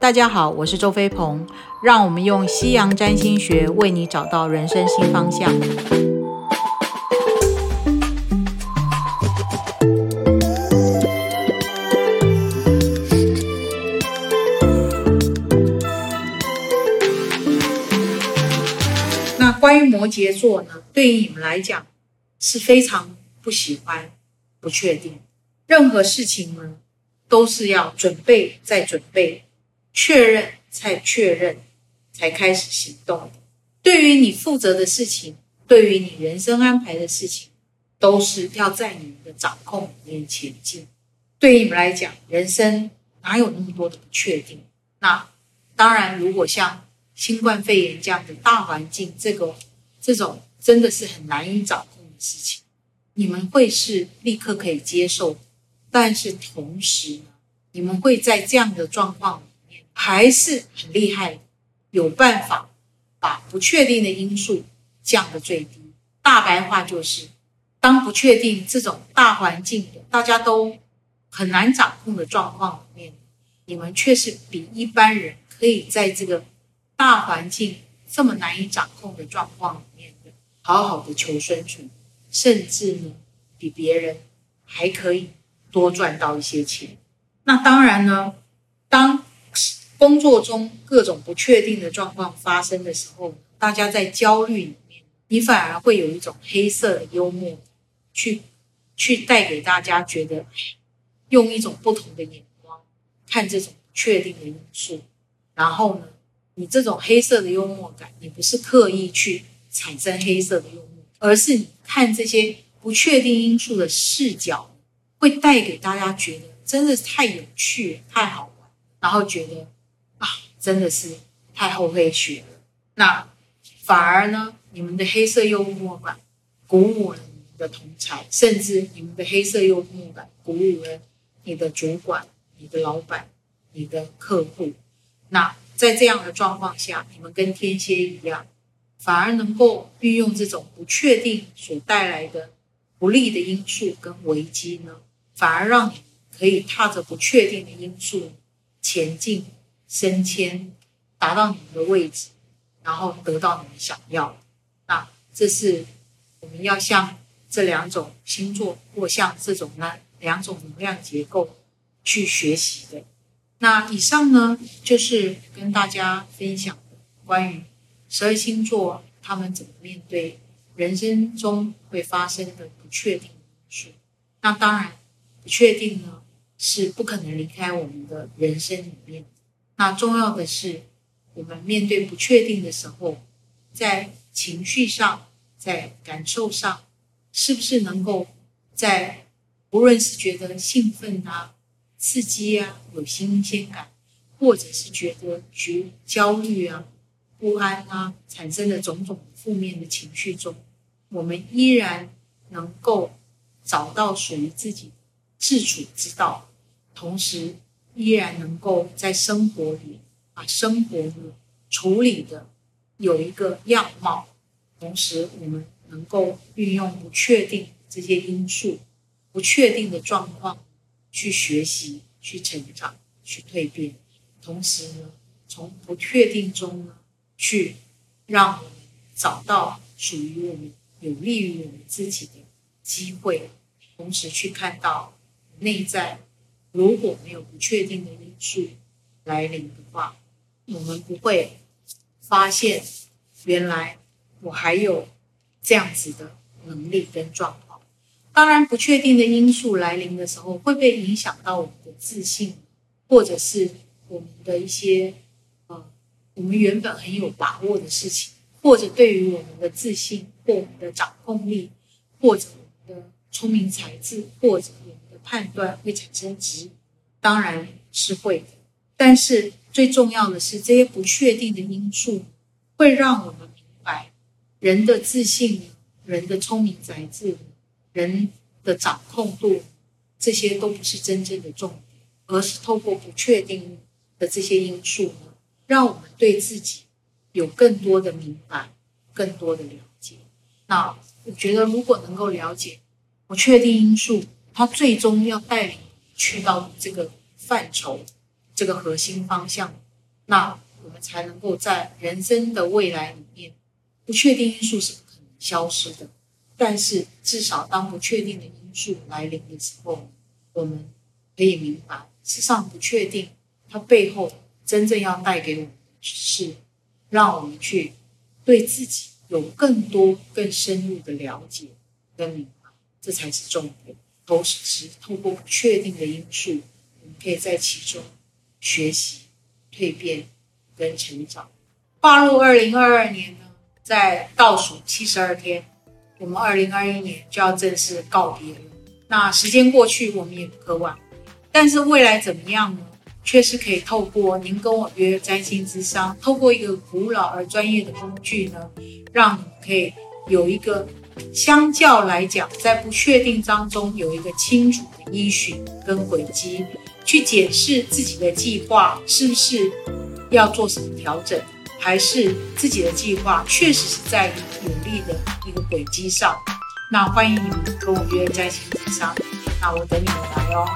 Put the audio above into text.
大家好，我是周飞鹏，让我们用西洋占星学为你找到人生新方向。那关于摩羯座呢，对于你们来讲是非常不喜欢、不确定，任何事情呢都是要准备再准备，确认再确认，才开始行动。对于你负责的事情，对于你人生安排的事情，都是要在你们的掌控里面前进。对于你们来讲，人生哪有那么多的不确定？那当然，如果像新冠肺炎这样的大环境，这个这种真的是很难以掌控的事情，你们会是立刻可以接受，但是同时呢，你们会在这样的状况还是很厉害，有办法把不确定的因素降到最低。大白话就是，当不确定这种大环境的大家都很难掌控的状况里面，你们却是比一般人可以在这个。大环境这么难以掌控的状况里面的，好好的求生存，甚至呢，比别人还可以多赚到一些钱。那当然呢，当工作中各种不确定的状况发生的时候，大家在焦虑里面，你反而会有一种黑色的幽默，去去带给大家觉得，用一种不同的眼光看这种不确定的因素，然后呢？你这种黑色的幽默感，你不是刻意去产生黑色的幽默，而是你看这些不确定因素的视角，会带给大家觉得真的是太有趣、太好玩，然后觉得，真的是太厚黑学了。那反而呢，你们的黑色幽默感鼓舞了你们的同才，甚至你们的黑色幽默感鼓舞了你的主管、你的老板、你的客户。那在这样的状况下，你们跟天蝎一样，反而能够运用这种不确定所带来的不利的因素跟危机呢，反而让你可以踏着不确定的因素前进、升迁，达到你们的位置，然后得到你们想要的。那这是我们要向这两种星座或向这种呢两种能量结构去学习的。那以上呢，就是跟大家分享的关于十二星座他们怎么面对人生中会发生的不确定因素。那当然，不确定呢是不可能离开我们的人生里面。那重要的是，我们面对不确定的时候，在情绪上、在感受上，是不是能够在无论是觉得兴奋啊。刺激啊，有新鲜感，或者是觉得觉焦虑啊、不安啊，产生的种种负面的情绪中，我们依然能够找到属于自己自处之道，同时依然能够在生活里把生活呢处理的有一个样貌，同时我们能够运用不确定这些因素、不确定的状况。去学习，去成长，去蜕变，同时呢，从不确定中呢，去让我们找到属于我们、有利于我们自己的机会，同时去看到内在如果没有不确定的因素来临的话，我们不会发现原来我还有这样子的能力跟状况。当然，不确定的因素来临的时候，会不会影响到我们的自信，或者是我们的一些呃，我们原本很有把握的事情，或者对于我们的自信或我们的掌控力，或者我们的聪明才智，或者判断会产生质疑？当然是会的。但是最重要的是，这些不确定的因素会让我们明白，人的自信，人的聪明才智。人的掌控度，这些都不是真正的重点，而是透过不确定的这些因素，让我们对自己有更多的明白，更多的了解。那我觉得，如果能够了解不确定因素，他最终要带领去到这个范畴、这个核心方向那我们才能够在人生的未来里面，不确定因素是不可能消失的。但是至少当不确定的因素来临的时候，我们可以明白，事实上不确定它背后真正要带给我们的是，让我们去对自己有更多、更深入的了解跟明白，这才是重点。同时，透过不确定的因素，我们可以在其中学习、蜕变跟成长。跨入二零二二年呢，在倒数七十二天，我们二零二一年就要正式告别了。那时间过去，我们也不可挽回。但是未来怎么样呢？却是可以透过您跟我约占星之商，透过一个古老而专业的工具呢，让你可以有一个。相较来讲，在不确定当中有一个清楚的依循跟轨迹，去检视自己的计划是不是要做什么调整，还是自己的计划确实是在有利的一个轨迹上。那欢迎你们跟我约在线咨商，那我等你们来哦。